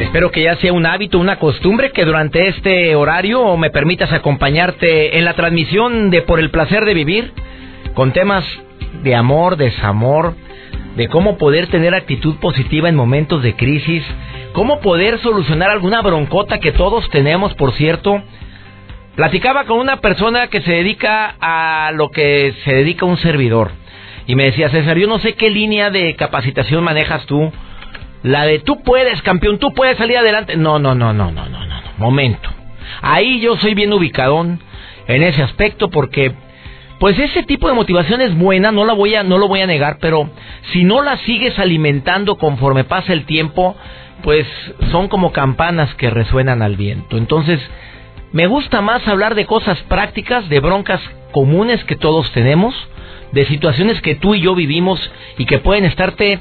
Espero que ya sea un hábito, una costumbre que durante este horario me permitas acompañarte en la transmisión de Por el placer de vivir con temas de amor, desamor, de cómo poder tener actitud positiva en momentos de crisis, cómo poder solucionar alguna broncota que todos tenemos, por cierto. Platicaba con una persona que se dedica a lo que se dedica un servidor y me decía, César, yo no sé qué línea de capacitación manejas tú la de tú puedes, campeón, tú puedes salir adelante. No, no, no, no, no, no, no, momento. Ahí yo soy bien ubicadón en ese aspecto porque pues ese tipo de motivación es buena, no la voy a no lo voy a negar, pero si no la sigues alimentando conforme pasa el tiempo, pues son como campanas que resuenan al viento. Entonces, me gusta más hablar de cosas prácticas, de broncas comunes que todos tenemos, de situaciones que tú y yo vivimos y que pueden estarte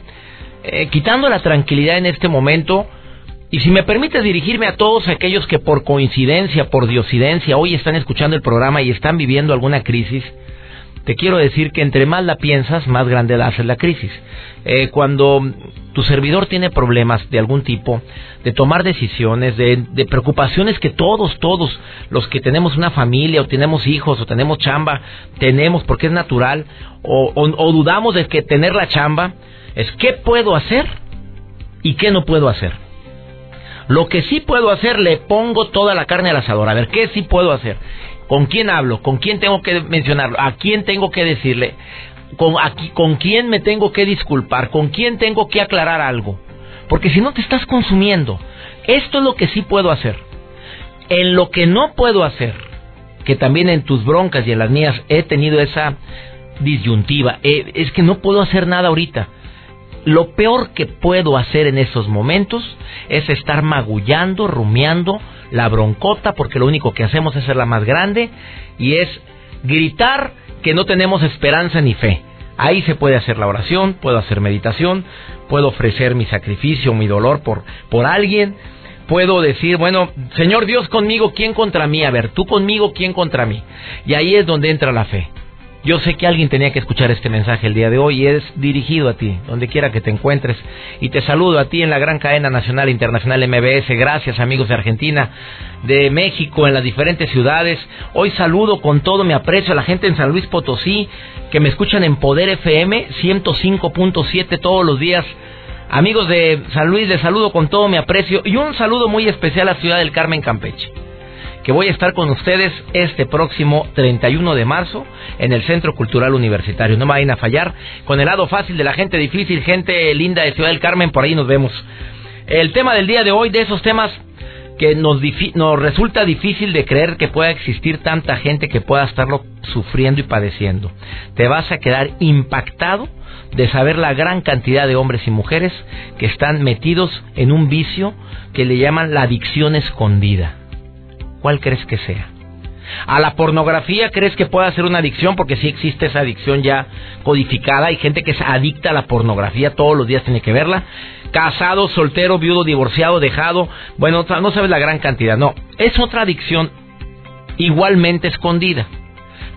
eh, quitando la tranquilidad en este momento, y si me permites dirigirme a todos aquellos que por coincidencia, por diosidencia, hoy están escuchando el programa y están viviendo alguna crisis, te quiero decir que entre más la piensas, más grande la hace la crisis. Eh, cuando tu servidor tiene problemas de algún tipo, de tomar decisiones, de, preocupaciones que todos, todos, los que tenemos una familia o tenemos hijos o tenemos chamba, tenemos porque es natural, o dudamos de que tener la chamba, es qué puedo hacer y qué no puedo hacer. Lo que sí puedo hacer, le pongo toda la carne al asador. A ver, ¿qué sí puedo hacer? ¿Con quién hablo? ¿Con quién tengo que mencionarlo? ¿A quién tengo que decirle? ¿Con, ¿Con quién me tengo que disculpar? ¿Con quién tengo que aclarar algo? Porque si no te estás consumiendo. Esto es lo que sí puedo hacer. En lo que no puedo hacer, que también en tus broncas y en las mías he tenido esa disyuntiva, eh, es que no puedo hacer nada ahorita lo peor que puedo hacer en esos momentos es estar magullando, rumiando la broncota, porque lo único que hacemos es ser la más grande y es gritar que no tenemos esperanza ni fe. Ahí se puede hacer la oración, puedo hacer meditación, puedo ofrecer mi sacrificio, mi dolor por, por alguien, puedo decir, bueno, Señor Dios conmigo, ¿quién contra mí? A ver, tú conmigo, ¿quién contra mí? Y ahí es donde entra la fe. Yo sé que alguien tenía que escuchar este mensaje el día de hoy y es dirigido a ti, donde quiera que te encuentres. Y te saludo a ti en la gran cadena nacional e internacional MBS. Gracias amigos de Argentina, de México, en las diferentes ciudades. Hoy saludo con todo mi aprecio a la gente en San Luis Potosí, que me escuchan en Poder FM 105.7 todos los días. Amigos de San Luis, les saludo con todo mi aprecio y un saludo muy especial a Ciudad del Carmen, Campeche que voy a estar con ustedes este próximo 31 de marzo en el Centro Cultural Universitario. No me vayan a fallar con el lado fácil de la gente difícil, gente linda de Ciudad del Carmen, por ahí nos vemos. El tema del día de hoy, de esos temas que nos, resulta difícil de creer que pueda existir tanta gente que pueda estarlo sufriendo y padeciendo. Te vas a quedar impactado de saber la gran cantidad de hombres y mujeres que están metidos en un vicio que le llaman la adicción escondida. ¿Cuál crees que sea? ¿A la pornografía crees que pueda ser una adicción? Porque sí existe esa adicción ya codificada. Hay gente que es adicta a la pornografía, todos los días tiene que verla. Casado, soltero, viudo, divorciado, dejado. Bueno, no sabes la gran cantidad. No, es otra adicción igualmente escondida,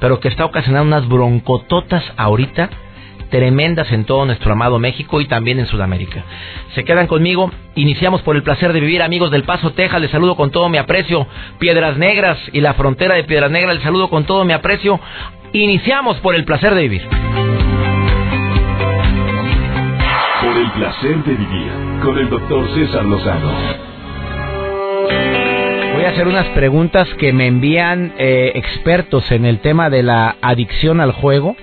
pero que está ocasionando unas broncototas ahorita tremendas en todo nuestro amado México y también en Sudamérica. Se quedan conmigo. Iniciamos por el placer de vivir, amigos del Paso, Texas. Les saludo con todo mi aprecio. Piedras Negras y la frontera de Piedras Negras. Les saludo con todo mi aprecio. Iniciamos por el placer de vivir. Por el placer de vivir con el doctor César Lozano. Voy a hacer unas preguntas que me envían eh, expertos en el tema de la adicción al juego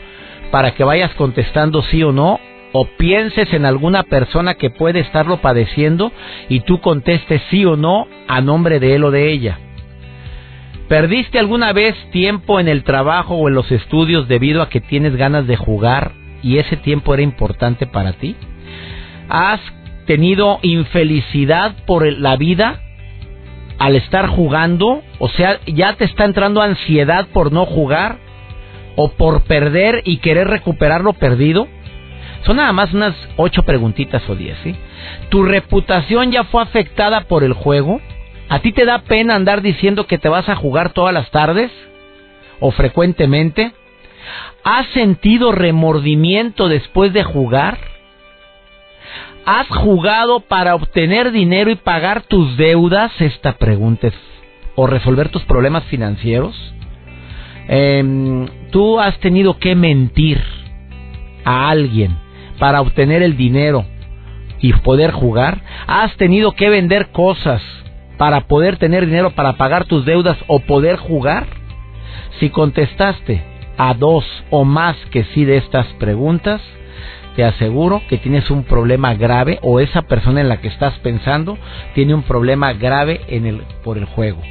para que vayas contestando sí o no o pienses en alguna persona que puede estarlo padeciendo y tú contestes sí o no a nombre de él o de ella. ¿Perdiste alguna vez tiempo en el trabajo o en los estudios debido a que tienes ganas de jugar y ese tiempo era importante para ti? ¿Has tenido infelicidad por la vida al estar jugando? O sea, ¿ya te está entrando ansiedad por no jugar? ¿O por perder y querer recuperar lo perdido? Son nada más unas ocho preguntitas o diez, ¿sí? ¿Tu reputación ya fue afectada por el juego? ¿A ti te da pena andar diciendo que te vas a jugar todas las tardes? ¿O frecuentemente? ¿Has sentido remordimiento después de jugar? ¿Has jugado para obtener dinero y pagar tus deudas? Esta pregunta es, o resolver tus problemas financieros. Em, Tú has tenido que mentir a alguien para obtener el dinero y poder jugar. Has tenido que vender cosas para poder tener dinero para pagar tus deudas o poder jugar. Si contestaste a dos o más que sí de estas preguntas, te aseguro que tienes un problema grave o esa persona en la que estás pensando tiene un problema grave en el, por el juego.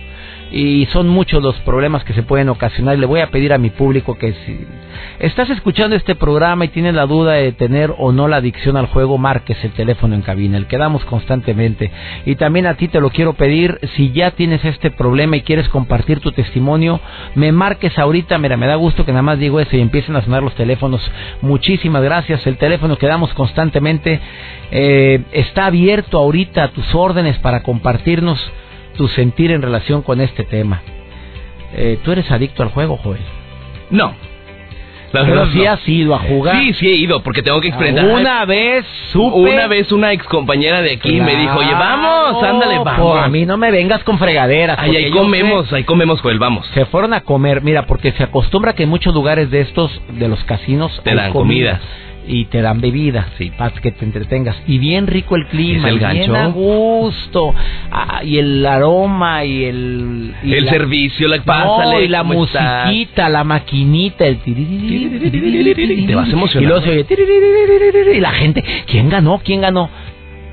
Y son muchos los problemas que se pueden ocasionar. Le voy a pedir a mi público que si estás escuchando este programa y tienes la duda de tener o no la adicción al juego, marques el teléfono en cabina, el que damos constantemente. Y también a ti te lo quiero pedir, si ya tienes este problema y quieres compartir tu testimonio, me marques ahorita. Mira, me da gusto que nada más digo eso y empiecen a sonar los teléfonos. Muchísimas gracias. El teléfono que damos constantemente eh, está abierto ahorita a tus órdenes para compartirnos tu sentir en relación con este tema. Eh, ¿Tú eres adicto al juego, Joel? No. La Pero sí has ido a jugar. Sí, sí he ido, porque tengo que experimentar. Una vez supe... Una vez una ex compañera de aquí me dijo, oye, vamos, ándale, vamos. a mí no me vengas con fregaderas. Ahí, ahí comemos, ahí comemos, Joel, vamos. Se fueron a comer, mira, porque se acostumbra que en muchos lugares de estos, de los casinos... Te dan comida y te dan bebida, sí, para que te entretengas. Y bien rico el clima, el gancho. bien a gusto, ah, y el aroma y el... el servicio, la pásale, y la musiquita, la maquinita, el... Te vas emocionando. Y luego se oye... Y la gente, ¿quién ganó? ¿Quién ganó?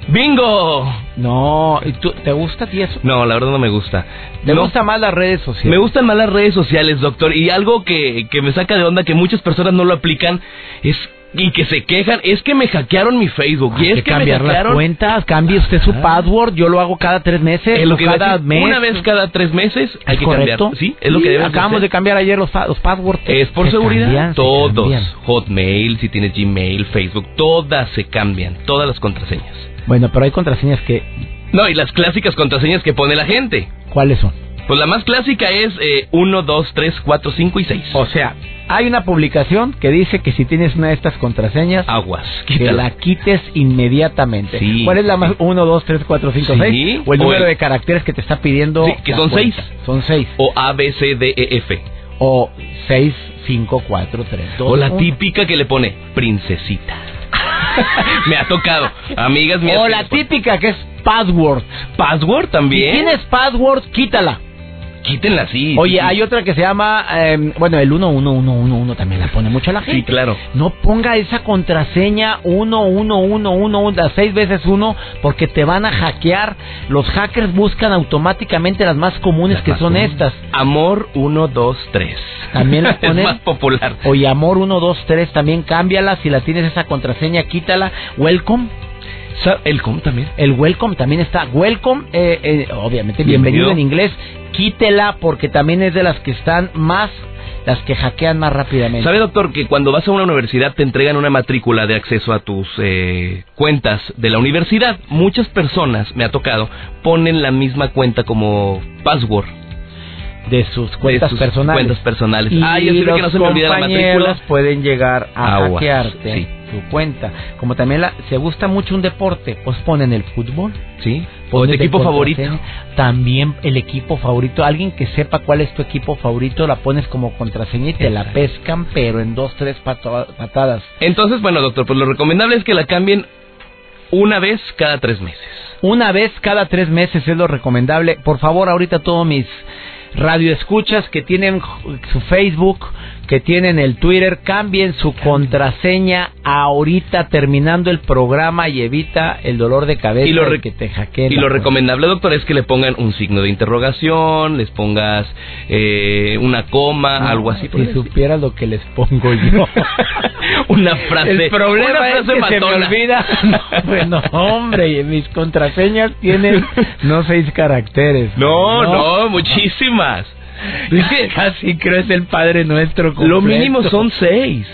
¡Bingo! No, ¿y tú, ¿te gusta a ti eso? No, la verdad no me gusta. ¿Te gustan más las redes sociales? Me gustan más las redes sociales, doctor. Y algo que, que me saca de onda, que muchas personas no lo aplican, es y que se quejan, es que me hackearon mi Facebook. y es que, cambiar las cuentas, cambie usted su password, yo lo hago cada tres meses. lo cada mes. Una vez cada tres meses hay que cambiar. Sí, es lo que debes Acabamos de, cambiar ayer los, los passwords. Es por seguridad. todos. Hotmail, si tienes Gmail, Facebook, todas se cambian, todas las contraseñas. Bueno, pero hay contraseñas que... No, y las clásicas contraseñas que pone la gente. ¿Cuáles son? Pues la más clásica es 1, 2, 3, 4, 5 y 6. O sea, hay una publicación que dice que si tienes una de estas contraseñas, aguas, que la quites inmediatamente. ¿Cuál es la más? 1, 2, 3, 4, 5, 6. O el número de caracteres que te está pidiendo. Sí, que son 6. Son 6. O A, B, C, D, E, F. O 6, 5, 4, 3, 2. O la típica que le pone princesita. Me ha tocado. Amigas mías. O la típica que es password. ¿Password también? Si tienes password, quítala. Quítenla así. Oye, hay otra que se llama, eh, bueno, el 11111 también la pone mucho la gente. Sí, claro. No ponga esa contraseña 11111 las seis veces uno porque te van a hackear. Los hackers buscan automáticamente las más comunes que son estas. Amor 123. También la ponen. es más popular. Oye, Amor 123 también cámbiala. Si la tienes esa contraseña, quítala. Welcome. El com también. El welcome también está. Welcome, eh, eh, obviamente, bienvenido. en inglés. Quítela porque también es de las que están más las que hackean más rápidamente. ¿Sabe, doctor, que cuando vas a una universidad te entregan una matrícula de acceso a tus eh, cuentas de la universidad? Muchas personas, me ha tocado, ponen la misma cuenta como password de sus cuentas personales. Cuentas personales. Y Ay, yo que no se me olvida la matrícula. pueden llegar a hackearte su cuenta. Como también la, se gusta mucho un deporte, pues ponen el fútbol. Sí. O el equipo favorito. También el equipo favorito. Alguien que sepa cuál es tu equipo favorito, la pones como contraseña y te la pescan, pero en dos, tres patadas. Entonces, bueno, doctor, pues lo recomendable es que la cambien una vez cada tres meses. Una vez cada tres meses es lo recomendable. Por favor, ahorita todos mis radioescuchas que tienen su Facebook, que tienen el Twitter, cambien su contraseña ahorita terminando el programa y evita el dolor de cabeza y lo, que te hackeen. Y lo recomendable, doctor, es que le pongan un signo de interrogación, les pongas eh, una coma, algo así. Si supieras lo que les pongo yo. una frase. El problema es que se me olvida. bueno, hombre, mis contraseñas tienen no seis caracteres. no, no muchísimas. Casi creo es el Padre Nuestro. Lo mínimo son seis.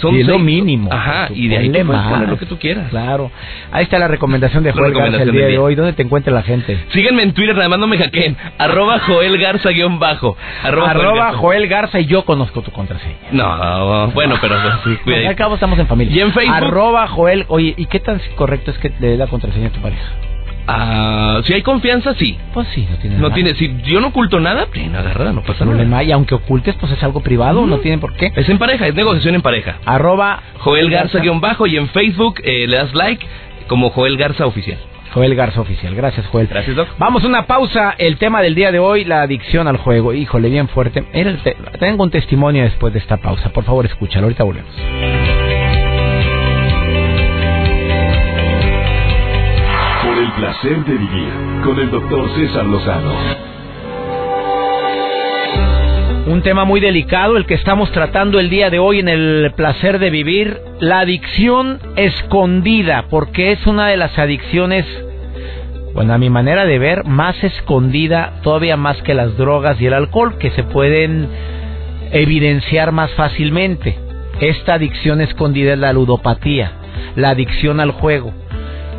Son seis. lo mínimo. Ajá, y de ahí le puedes poner lo que tú quieras. Claro. Ahí está la recomendación de Joel Garza el día de hoy. ¿Dónde te encuentra la gente? Síguenme en Twitter, además no me hackeen. Arroba Joel Garza guion bajo. Arroba, arroba Joel, Garza. y yo conozco tu contraseña. No, bueno, pero sí, Al cabo estamos en familia. Y en Facebook. Arroba Joel. Oye, ¿y qué tan correcto es que le dé la contraseña a tu pareja? Ah, si hay confianza, sí. Pues sí, no tiene No tiene, si yo no oculto nada, plena agarrada, no pasa nada. Y aunque ocultes, pues es algo privado, no tiene por qué. Es en pareja, es negociación en pareja. Arroba Joel Garza guion bajo y en Facebook eh, le das like como Joel Garza Oficial. Joel Garza Oficial. Gracias, Joel. Gracias, Doc. Vamos a una pausa. El tema del día de hoy, la adicción al juego. Híjole, bien fuerte. Tengo un testimonio después de esta pausa. Por favor, escúchalo. Ahorita volvemos. Placer de vivir con el doctor César Lozano. Un tema muy delicado, el que estamos tratando el día de hoy en el placer de vivir, la adicción escondida, porque es una de las adicciones, bueno, a mi manera de ver, más escondida todavía más que las drogas y el alcohol, que se pueden evidenciar más fácilmente. Esta adicción escondida es la ludopatía, la adicción al juego.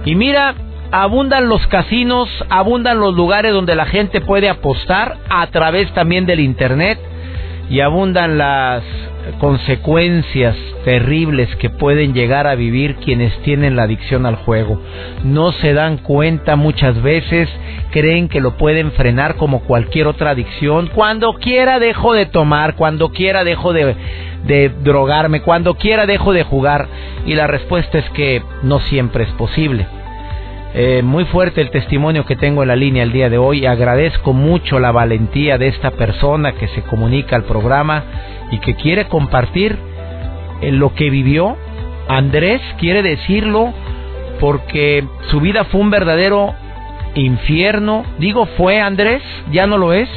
Y mira, abundan los casinos, abundan los lugares donde la gente puede apostar a través también del Internet y abundan las consecuencias terribles que pueden llegar a vivir quienes tienen la adicción al juego. No se dan cuenta muchas veces, creen que lo pueden frenar como cualquier otra adicción. Cuando quiera dejo de tomar, cuando quiera dejo de, drogarme, cuando quiera dejo de jugar. Y la respuesta es que no siempre es posible. Eh, muy fuerte el testimonio que tengo en la línea el día de hoy. Agradezco mucho la valentía de esta persona que se comunica al programa y que quiere compartir eh, lo que vivió. Andrés quiere decirlo porque su vida fue un verdadero infierno. Digo, fue Andrés, ya no lo es.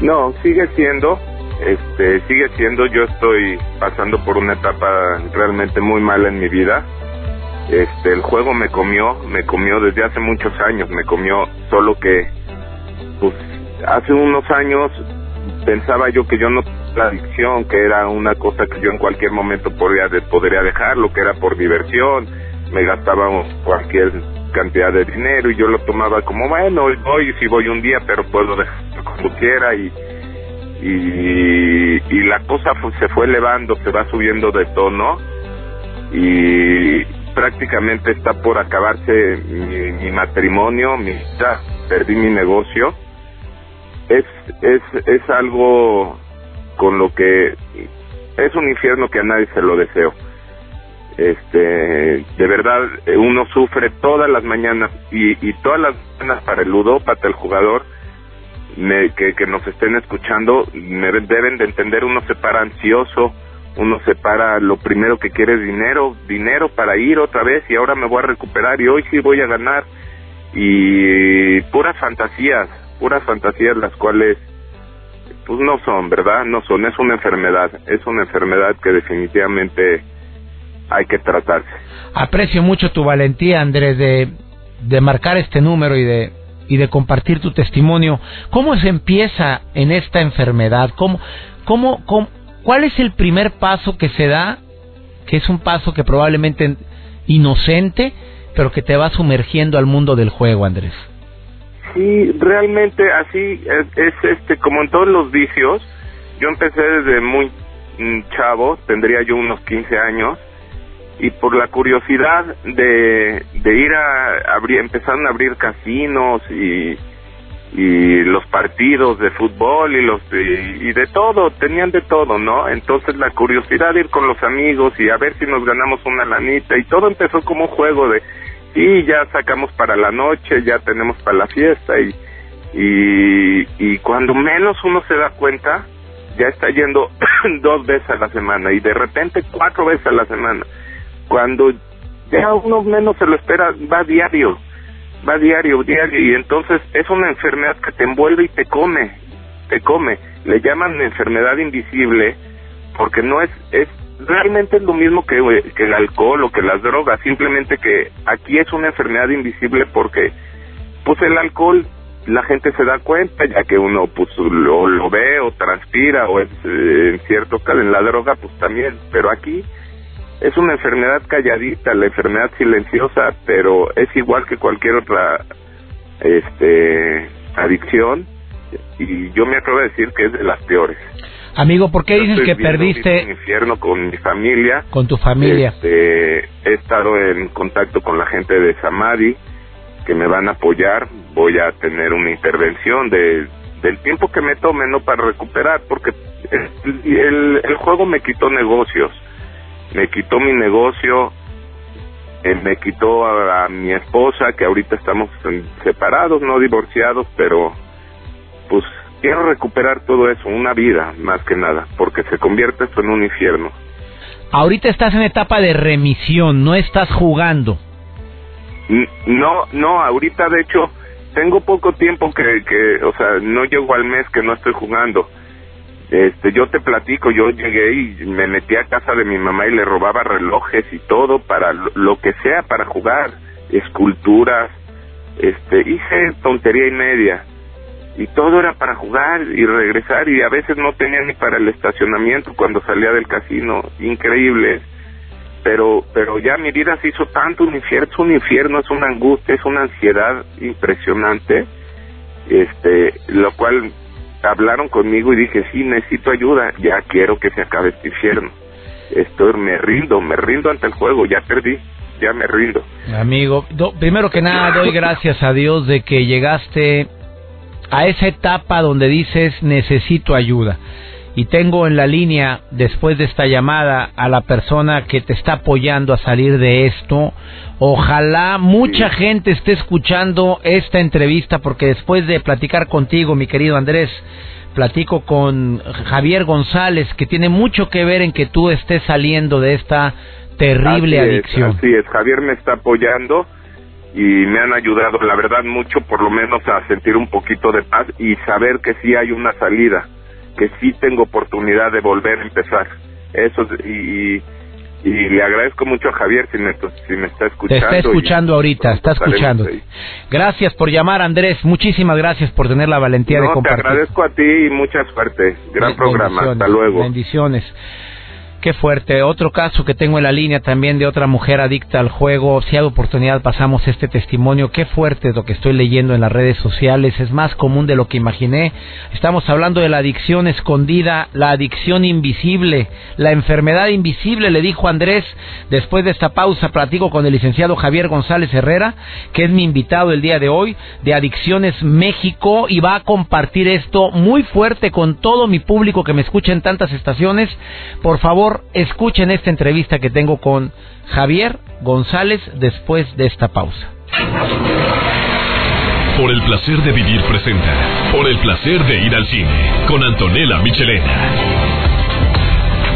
No, sigue siendo, este, sigue siendo. Yo estoy pasando por una etapa realmente muy mala en mi vida. Este, el juego me comió, me comió desde hace muchos años, me comió. Solo que, pues, hace unos años pensaba yo que yo no la adicción, que era una cosa que yo en cualquier momento podría podría dejarlo, que era por diversión, me gastaba cualquier cantidad de dinero y yo lo tomaba como bueno, voy si voy un día, pero puedo dejarlo como quiera y y, y la cosa fu- se fue elevando, se va subiendo de tono y prácticamente está por acabarse mi, mi matrimonio, mi ya perdí mi negocio. Es, es, es algo con lo que es un infierno que a nadie se lo deseo. Este, de verdad, eh, uno sufre todas las mañanas y, y todas las mañanas para el ludópata, el jugador, me- que, que nos estén escuchando, me deben de entender, uno se para ansioso, uno se para, lo primero que quiere es dinero, dinero para ir otra vez y ahora me voy a recuperar y hoy sí voy a ganar. Y puras fantasías, puras fantasías las cuales pues no son, ¿verdad? No son, es una enfermedad, es una enfermedad que definitivamente hay que tratarse. Aprecio mucho tu valentía, Andrés, de, de marcar este número y de, y de compartir tu testimonio. ¿Cómo se empieza en esta enfermedad? ¿Cómo, cómo, cómo- ¿Cuál es el primer paso que se da? Que es un paso que probablemente inocente, pero que te va sumergiendo al mundo del juego, Andrés. Sí, realmente así es, es este como en todos los vicios. Yo empecé desde muy mm, chavo, tendría yo unos 15 años y por la curiosidad de, de ir a abrir, empezaron a abrir casinos y, y los partidos de fútbol y los de, y de todo, tenían de todo, ¿no? Entonces la curiosidad de ir con los amigos y a ver si nos ganamos una lanita y todo empezó como un juego de sí, ya sacamos para la noche, ya tenemos para la fiesta y y, y cuando menos uno se da cuenta ya está yendo dos veces a la semana y de repente cuatro veces a la semana. Cuando ya uno menos se lo espera, va diario, va diario, diario, y entonces es una enfermedad que te envuelve y te come, te come. Le llaman enfermedad invisible porque no es, es realmente es lo mismo que, que el alcohol o que las drogas, simplemente que aquí es una enfermedad invisible porque pues el alcohol la gente se da cuenta ya que uno pues lo, lo ve o transpira o es eh, en cierto caso en la droga pues también pero aquí es una enfermedad calladita la enfermedad silenciosa pero es igual que cualquier otra este adicción. Y yo me atrevo a decir que es de las peores. Amigo por qué dices que perdiste un infierno con mi familia con tu familia este, he estado en contacto con la gente de Samadhi que me van a apoyar, voy a tener una intervención de del tiempo que me tome no para recuperar porque el, el, juego me quitó negocios me quitó mi negocio eh, me quitó a, mi esposa que ahorita estamos separados no divorciados pero pues quiero recuperar todo eso una vida más que nada porque se convierte esto en un infierno ahorita estás en etapa de remisión no estás jugando no, no, ahorita de hecho tengo poco tiempo que, que, o sea, no llego al mes que no estoy jugando. Este, yo te platico, yo llegué y me metí a casa de mi mamá y le robaba relojes y todo para lo que sea para jugar, esculturas, este, hice tontería y media. Y todo era para jugar y regresar y a veces no tenía ni para el estacionamiento cuando salía del casino, increíble. Pero pero ya mi vida se hizo tanto un infierno, es un infierno, es una angustia, es una ansiedad impresionante, este, lo cual hablaron conmigo y dije, sí, necesito ayuda, ya quiero que se acabe este infierno. Estoy, me rindo, me rindo ante el juego, ya perdí, ya me rindo. Amigo, primero que nada doy gracias a Dios de que llegaste a esa etapa donde dices necesito ayuda y tengo en la línea, después de esta llamada, a la persona que te está apoyando a salir de esto. Ojalá mucha gente esté escuchando esta entrevista porque después de platicar contigo, mi querido Andrés, platico con Javier González, que tiene mucho que ver en que tú estés saliendo de esta terrible adicción. así es, Javier me está apoyando y me han ayudado, la verdad, mucho, por lo menos a sentir un poquito de paz y saber que sí hay una salida que sí tengo oportunidad de volver a empezar. Eso y, y, le agradezco mucho a Javier si me, si me está escuchando. Te está escuchando ahorita, está escuchando. Gracias por llamar, Andrés. Muchísimas gracias por tener la valentía de compartir. Te agradezco a ti y mucha suerte. Gran programa. Hasta luego. Bendiciones. Qué fuerte. Otro caso que tengo en la línea también de otra mujer adicta al juego. Si hay oportunidad pasamos este testimonio. Qué fuerte lo que estoy leyendo en las redes sociales. Es más común de lo que imaginé. Estamos hablando de la adicción escondida, la adicción invisible, la enfermedad invisible, le dijo Andrés. Después de esta pausa platico con el licenciado Javier González Herrera, que es mi invitado el día de hoy de Adicciones México y va a compartir esto muy fuerte con todo mi público que me escucha en tantas estaciones. Por favor, escuchen esta entrevista que tengo con Javier González después de esta pausa. Por el placer de vivir presenta. Por el placer de ir al cine. Con Antonella Michelena.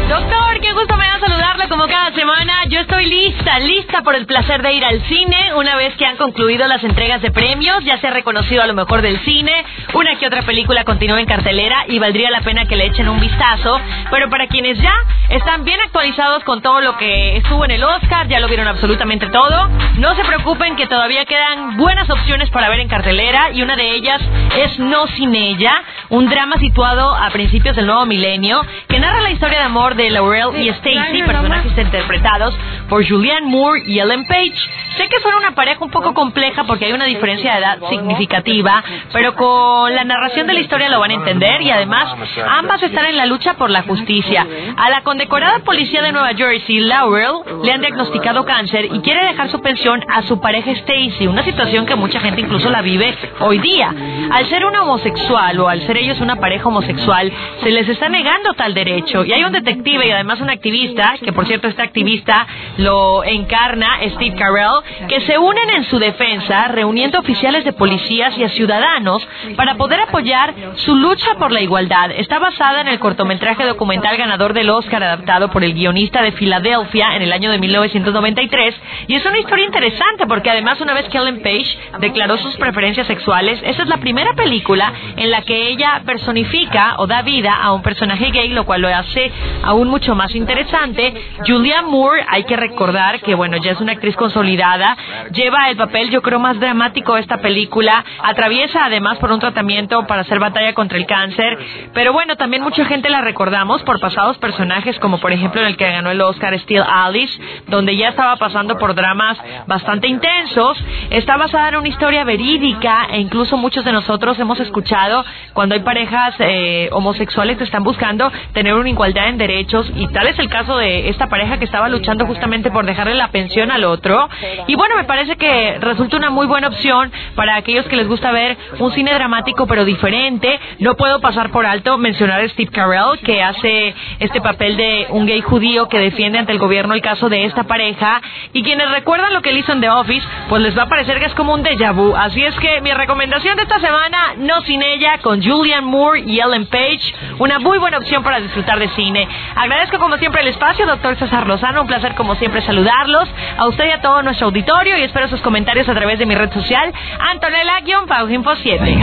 Doctor, qué gusto me da saludarlo como cada semana. Yo estoy lista, lista por el placer de ir al cine. Una vez que han concluido las entregas de premios, ya se ha reconocido a lo mejor del cine. Una que otra película continúa en cartelera y valdría la pena que le echen un vistazo. Pero para quienes ya están bien actualizados con todo lo que estuvo en el Oscar, ya lo vieron absolutamente todo, no se preocupen que todavía quedan buenas opciones para ver en cartelera y una de ellas es No Sin Ella, un drama situado a principios del nuevo milenio que narra la historia de amor de Laurel y Stacy, personajes interpretados por Julianne Moore y Ellen Page. Sé que son una pareja un poco compleja porque hay una diferencia de edad significativa, pero con la narración de la historia lo van a entender y además ambas están en la lucha por la justicia. A la condecorada policía de Nueva Jersey, Laurel, le han diagnosticado cáncer y quiere dejar su pensión a su pareja Stacy, una situación que mucha gente incluso la vive hoy día. Al ser una homosexual o al ser ellos una pareja homosexual, se les está negando tal derecho y hay un detective y además una activista, que por cierto esta activista lo encarna Steve Carell, que se unen en su defensa, reuniendo oficiales de policías y a ciudadanos para poder apoyar su lucha por la igualdad. Está basada en el cortometraje documental ganador del Oscar adaptado por el guionista de Filadelfia en el año de 1993 y es una historia interesante porque además una vez que Ellen Page declaró sus preferencias sexuales, esa es la primera película en la que ella personifica o da vida a un personaje gay, lo cual lo hace aún mucho más interesante. Julia Moore, hay que recordar que bueno, ya es una actriz consolidada, lleva el papel yo creo más dramático de esta película, atraviesa además por un tratamiento para hacer batalla contra el cáncer, pero bueno, también mucha gente la recordamos por pasados personajes como por ejemplo en el que ganó el Oscar Steel Alice, donde ya estaba pasando por dramas bastante intensos, está basada en una historia verídica e incluso muchos de nosotros hemos escuchado cuando hay parejas eh, homosexuales que están buscando tener una igualdad en derechos y tal es el caso de esta pareja que estaba luchando justamente por dejarle la pensión al otro. Y bueno, me parece que resulta una muy buena opción para aquellos que les gusta ver un cine dramático pero diferente. No puedo pasar por alto mencionar a Steve Carell que hace este papel de un gay judío que defiende ante el gobierno el caso de esta pareja y quienes recuerdan lo que él hizo en The Office, pues les va a parecer que es como un déjà vu. Así es que mi recomendación de esta semana, No sin ella, con Julian Moore y Ellen Page, una muy buena opción para disfrutar de cine. Agradezco como siempre el espacio, doctor César Lozano, un placer como siempre saludarlos, a usted y a todo nuestro auditorio y espero sus comentarios a través de mi red social, Antonella-Info 7.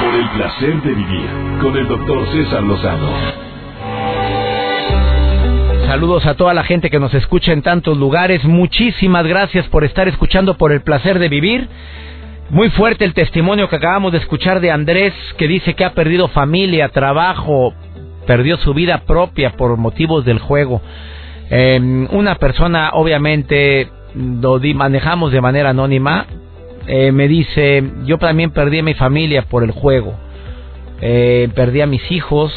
Por el placer de vivir con el doctor César Lozano. Saludos a toda la gente que nos escucha en tantos lugares. Muchísimas gracias por estar escuchando por el placer de vivir. Muy fuerte el testimonio que acabamos de escuchar de Andrés, que dice que ha perdido familia, trabajo, perdió su vida propia por motivos del juego. Em, una persona, obviamente, lo manejamos de manera anónima, eh, me dice, yo también perdí a mi familia por el juego. Eh, perdí a mis hijos,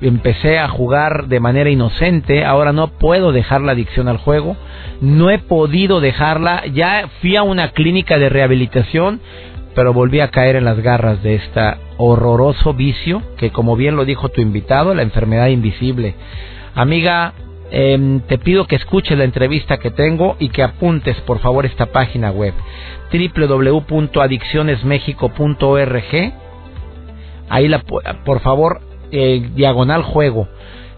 empecé a jugar de manera inocente, ahora no puedo dejar la adicción al juego, no he podido dejarla, ya fui a una clínica de rehabilitación, pero volví a caer en las garras de este horroroso vicio que como bien lo dijo tu invitado, la enfermedad invisible. Amiga, em, te pido que escuches la entrevista que tengo y que apuntes por favor esta página web www.adiccionesmexico.org Ahí la, por favor eh, diagonal juego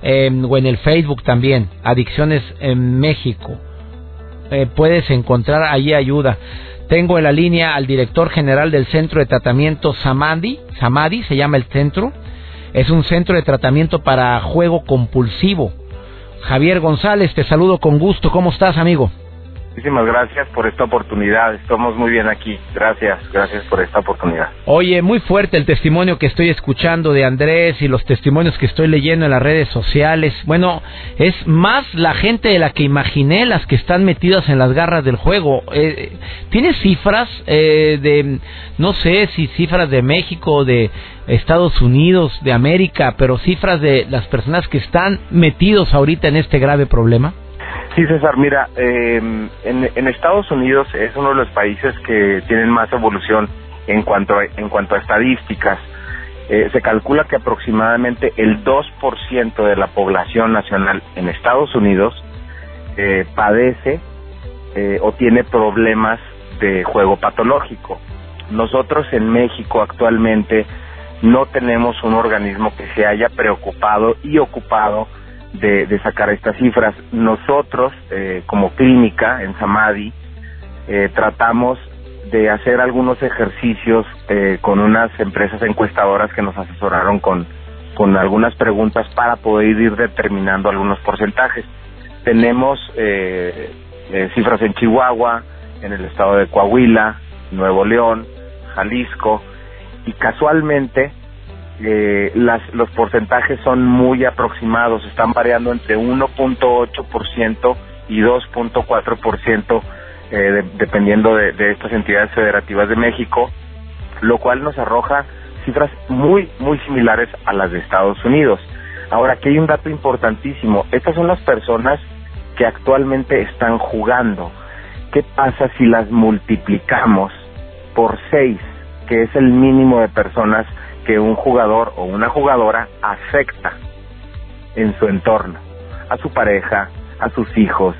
em, o en el Facebook también, Adicciones en México. Eh, puedes encontrar allí ayuda. Tengo en la línea al director general del Centro de Tratamiento Samadi, Samadi se llama el centro. Es un centro de tratamiento para juego compulsivo. Javier González, te saludo con gusto. ¿Cómo estás, amigo? Muchísimas gracias por esta oportunidad. Estamos muy bien aquí. Gracias, gracias por esta oportunidad. Oye, muy fuerte el testimonio que estoy escuchando de Andrés y los testimonios que estoy leyendo en las redes sociales. Bueno, es más la gente de la que imaginé las que están metidas en las garras del juego. Eh, ¿Tienes cifras eh, de, no sé si cifras de México, de Estados Unidos, de América, pero cifras de las personas que están metidos ahorita en este grave problema? Sí, César, mira, em, en, Estados Unidos es uno de los países que tienen más evolución en cuanto a, en cuanto a estadísticas. Eh, se calcula que aproximadamente el 2% de la población nacional en Estados Unidos eh, padece eh, o tiene problemas de juego patológico. Nosotros en México actualmente no tenemos un organismo que se haya preocupado y ocupado de, sacar estas cifras. Nosotros, eh, como clínica en Samadhi, eh, tratamos de hacer algunos ejercicios eh, con unas empresas encuestadoras que nos asesoraron con, con algunas preguntas para poder ir determinando algunos porcentajes. Tenemos cifras en Chihuahua, en el estado de Coahuila, Nuevo León, Jalisco, y casualmente eh, las, los porcentajes son muy aproximados, están variando entre 1.8% y 2.4%, eh, dependiendo de, de estas entidades federativas de México, lo cual nos arroja cifras muy, muy similares a las de Estados Unidos. Ahora, aquí hay un dato importantísimo. Estas son las personas que actualmente están jugando. ¿Qué pasa si las multiplicamos por 6, que es el mínimo de personas que un jugador o una jugadora afecta en su entorno, a su pareja, a sus hijos,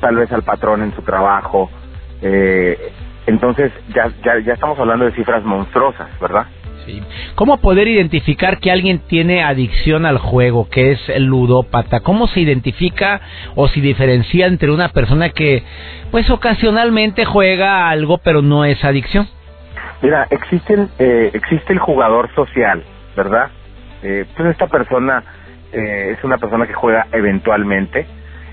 tal vez al patrón en su trabajo. Eh, entonces ya, ya, ya estamos hablando de cifras monstruosas, ¿verdad? Sí. ¿Cómo poder identificar que alguien tiene adicción al juego, que es el ludópata? ¿Cómo se identifica o se diferencia entre una persona que, pues, ocasionalmente juega algo, pero no es adicción? Mira, eh, existe el jugador social, ¿verdad? Eh, pues esta persona eh, es una persona que juega eventualmente,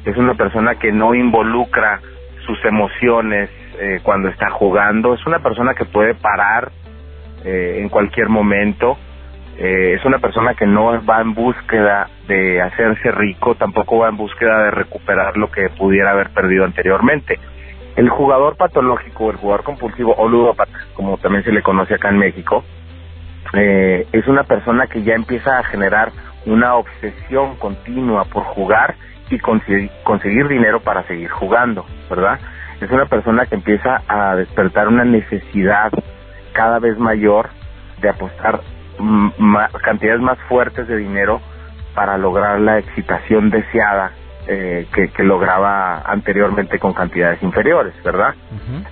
es una persona que no involucra sus emociones eh, cuando está jugando, es una persona que puede parar eh, en cualquier momento, es una persona que no va en búsqueda de hacerse rico, tampoco va en búsqueda de recuperar lo que pudiera haber perdido anteriormente. El jugador patológico, el jugador compulsivo o ludópata, como también se le conoce acá en México, eh, es una persona que ya empieza a generar una obsesión continua por jugar y conseguir, conseguir dinero para seguir jugando, ¿verdad? Es una persona que empieza a despertar una necesidad cada vez mayor de apostar cantidades más fuertes de dinero para lograr la excitación deseada eh, que, que, lograba anteriormente con cantidades inferiores, ¿verdad?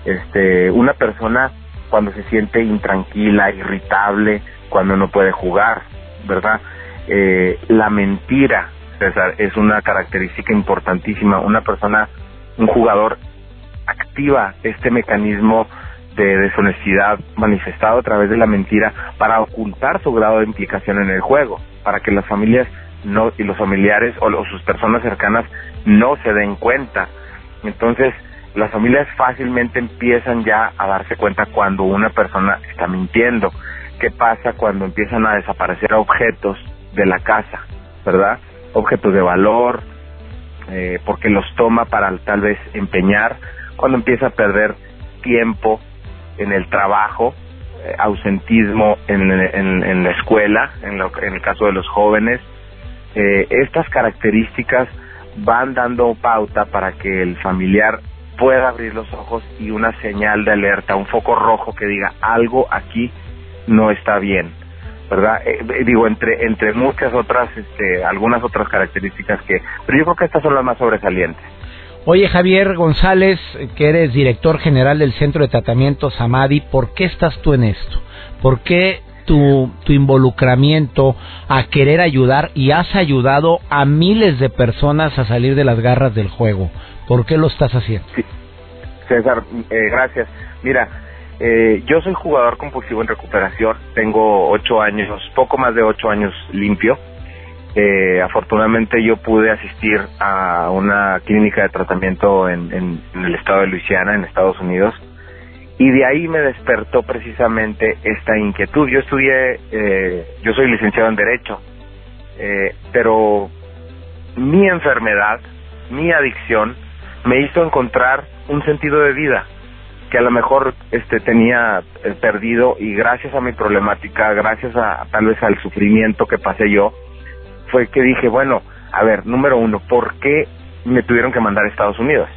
Este, una persona cuando se siente intranquila, irritable, cuando no puede jugar, ¿verdad? Eh, la mentira, César, es una característica importantísima. Una persona, un jugador activa este mecanismo de deshonestidad manifestado a través de la mentira para ocultar su grado de implicación en el juego, para que las familias no y los familiares o, sus personas cercanas no se den cuenta. Entonces, las familias fácilmente empiezan ya a darse cuenta cuando una persona está mintiendo. ¿Qué pasa cuando empiezan a desaparecer objetos de la casa, verdad? Objetos de valor, eh, porque los toma para tal vez empeñar, cuando empieza a perder tiempo en el trabajo, eh, ausentismo en, en, la escuela, en, lo, en el caso de los jóvenes. Eh, estas características van dando pauta para que el familiar pueda abrir los ojos y una señal de alerta, un foco rojo que diga algo aquí no está bien, ¿verdad? Eh, digo, entre, entre muchas otras, este, algunas otras características que, pero yo creo que estas son las más sobresalientes. Oye Javier González, que eres director general del Centro de Tratamiento Samadi, ¿por qué estás tú en esto? ¿Por qué tu, tu involucramiento a querer ayudar y has ayudado a miles de personas a salir de las garras del juego? ¿Por qué lo estás haciendo? César, eh, gracias. Mira, eh, yo soy jugador compulsivo en recuperación, tengo ocho años, poco más de ocho años limpio eh, afortunadamente yo pude asistir a una clínica de tratamiento en, en, el estado de Luisiana, en Estados Unidos, y de ahí me despertó precisamente esta inquietud. Yo estudié, eh, yo soy licenciado en Derecho, eh, pero mi enfermedad, mi adicción, me hizo encontrar un sentido de vida que a lo mejor este tenía eh, perdido y gracias a mi problemática, gracias a tal vez al sufrimiento que pasé yo, fue que dije, bueno, a ver, número uno, ¿por qué me tuvieron que mandar a Estados Unidos?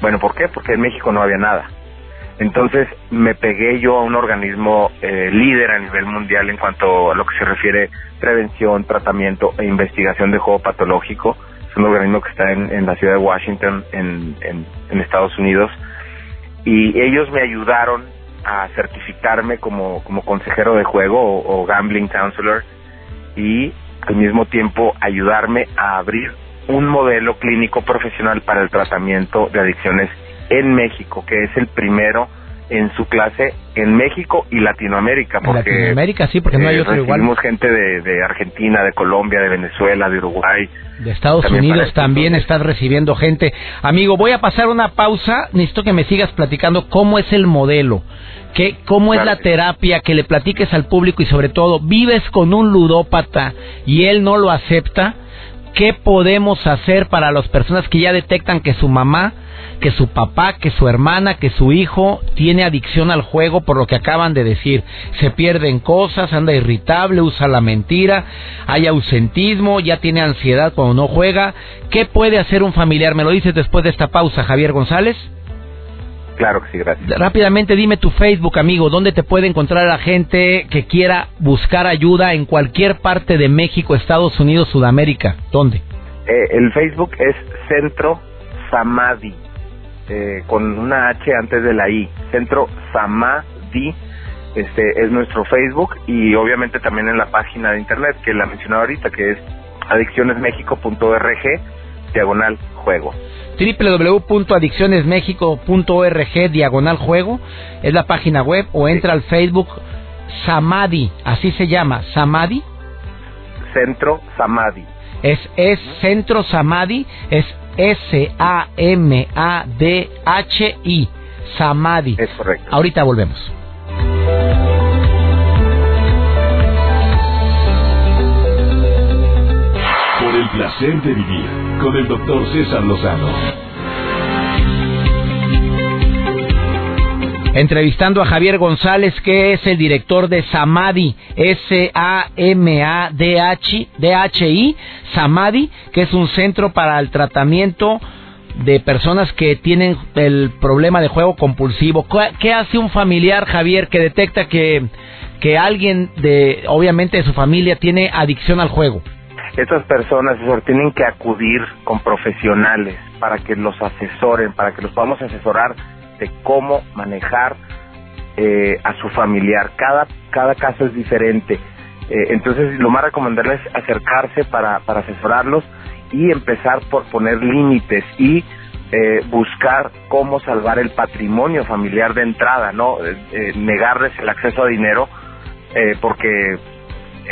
Bueno, ¿por qué? Porque en México no había nada. Entonces me pegué yo a un organismo eh, líder a nivel mundial en cuanto a lo que se refiere prevención, tratamiento e investigación de juego patológico. Es un organismo que está en, la ciudad de Washington, en, Estados Unidos. Y ellos me ayudaron a certificarme como, como consejero de juego o gambling counselor y al mismo tiempo ayudarme a abrir un modelo clínico profesional para el tratamiento de adicciones en México, que es el primero en su clase en México y Latinoamérica. Porque, en Latinoamérica sí, porque no hay otro igual. gente de, de, Argentina, de Colombia, de Venezuela, de Uruguay. De Estados Unidos también estás recibiendo gente. Amigo, voy a pasar una pausa. Necesito que me sigas platicando cómo es el modelo. ¿Qué, ¿Cómo es la terapia? Que le platiques al público y sobre todo, vives con un ludópata y él no lo acepta. ¿Qué podemos hacer para las personas que ya detectan que su mamá, que su papá, que su hermana, que su hijo tiene adicción al juego por lo que acaban de decir? Se pierden cosas, anda irritable, usa la mentira, hay ausentismo, ya tiene ansiedad cuando no juega. ¿Qué puede hacer un familiar? ¿Me lo dices después de esta pausa, Javier González? Claro que sí, gracias. Rápidamente dime tu Facebook, amigo, ¿dónde te puede encontrar la gente que quiera buscar ayuda en cualquier parte de México, Estados Unidos, Sudamérica? ¿Dónde? Eh, el Facebook es Centro Samadhi, eh, con una H antes de la I. Centro Samadhi este es nuestro Facebook y obviamente también en la página de internet que la mencionaba ahorita, que es adiccionesmexico.org, diagonal juego www.adiccionesmexico.org diagonal juego es la página web o entra al Facebook Samadhi, así se llama, Samadhi. Centro Samadhi. Es, es Centro Samadhi, es S-A-M-A-D-H-I, Samadhi. Es correcto. Ahorita volvemos. Placer de vivir con el doctor César Lozano. Entrevistando a Javier González, que es el director de Samadhi, S-A-M-A-D-H-I, Samadhi, que es un centro para el tratamiento de personas que tienen el problema de juego compulsivo. ¿Qué hace un familiar, Javier, que detecta que, que alguien de, obviamente, de su familia tiene adicción al juego? Estas personas tienen que acudir con profesionales para que los asesoren, para que los podamos asesorar de cómo manejar eh, a su familiar. Cada, cada caso es diferente. Eh, entonces, lo más recomendable es acercarse para, para asesorarlos y empezar por poner límites y eh, buscar cómo salvar el patrimonio familiar de entrada, no negarles el acceso a dinero, porque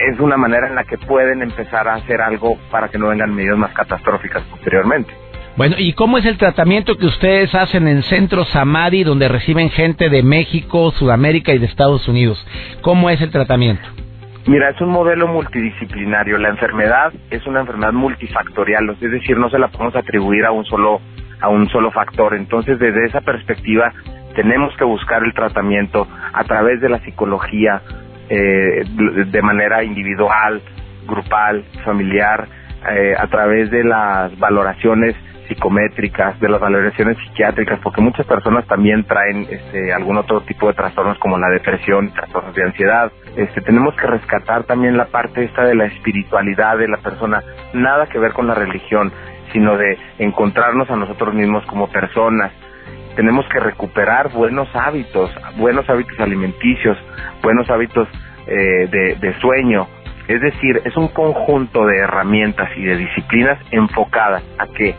es una manera en la que pueden empezar a hacer algo para que no vengan medidas más catastróficas posteriormente. Bueno, ¿y cómo es el tratamiento que ustedes hacen en Centro Samadhi, donde reciben gente de México, Sudamérica y de Estados Unidos? ¿Cómo es el tratamiento? Mira, es un modelo multidisciplinario. La enfermedad es una enfermedad multifactorial, es decir, no se la podemos atribuir a un solo a un solo factor. Entonces, desde esa perspectiva, tenemos que buscar el tratamiento a través de la psicología, eh, de manera individual, grupal, familiar, eh, a través de las valoraciones psicométricas, de las valoraciones psiquiátricas, porque muchas personas también traen este, algún otro tipo de trastornos como la depresión, trastornos de ansiedad. Este, tenemos que rescatar también la parte esta de la espiritualidad de la persona, nada que ver con la religión, sino de encontrarnos a nosotros mismos como personas. Tenemos que recuperar buenos hábitos, buenos hábitos alimenticios, buenos hábitos eh, de, de sueño, es decir, es un conjunto de herramientas y de disciplinas enfocadas a que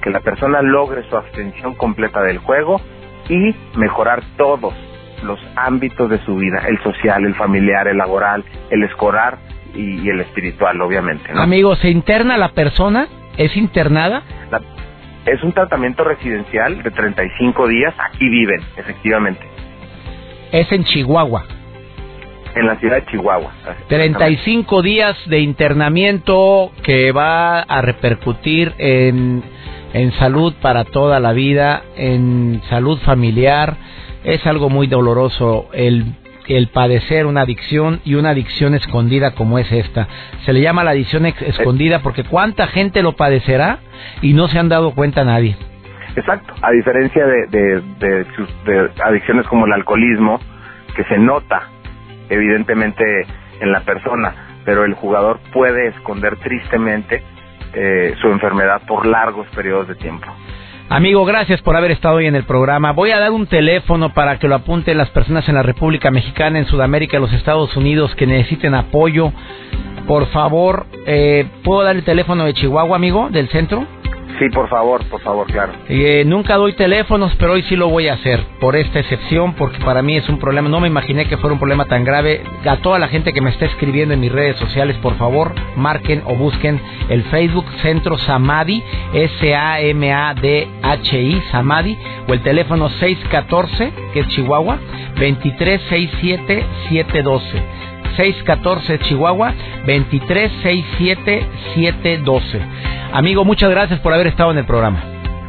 que la persona logre su abstención completa del juego y mejorar todos los ámbitos de su vida, el social, el familiar, el laboral, el escolar y, el espiritual, obviamente. ¿no? Amigo, ¿se interna la persona? ¿Es internada? Es un tratamiento residencial de 35 días, aquí viven, efectivamente. Es en Chihuahua. En la ciudad de Chihuahua. 35 días de internamiento que va a repercutir en en salud para toda la vida, en salud familiar. Es algo muy doloroso el, el padecer una adicción y una adicción escondida como es esta. Se le llama la adicción escondida porque cuánta gente lo padecerá y no se han dado cuenta nadie. Exacto, a diferencia de, de, de adicciones como el alcoholismo, que se nota evidentemente en la persona, pero el jugador puede esconder tristemente eh, su enfermedad por largos periodos de tiempo. Amigo, gracias por haber estado hoy en el programa. Voy a dar un teléfono para que lo apunten las personas en la República Mexicana, en Sudamérica, en los Estados Unidos que necesiten apoyo. Por favor, eh, ¿puedo dar el teléfono de Chihuahua, amigo, del centro? Sí, por favor, por favor, claro. Eh, nunca doy teléfonos, pero hoy sí lo voy a hacer por esta excepción, porque para mí es un problema. No me imaginé que fuera un problema tan grave. A toda la gente que me está escribiendo en mis redes sociales, por favor, marquen o busquen el Facebook Centro Samadhi, S-A-M-A-D-H-I, Samadhi, o el teléfono 614, que es Chihuahua, 2367-712. 614 Chihuahua 2367-712. Amigo, muchas gracias por haber estado en el programa.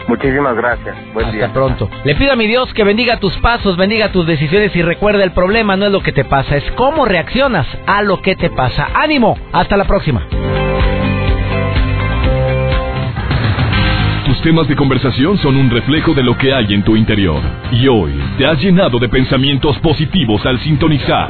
Muchísimas gracias. Buen Hasta pronto. Le pido a mi Dios que bendiga tus pasos, bendiga tus decisiones y recuerda el problema no es lo que te pasa, es cómo reaccionas a lo que te pasa. Ánimo, hasta la próxima. temas de conversación son un reflejo de lo que hay en tu interior. Y hoy te has llenado de pensamientos positivos al sintonizar.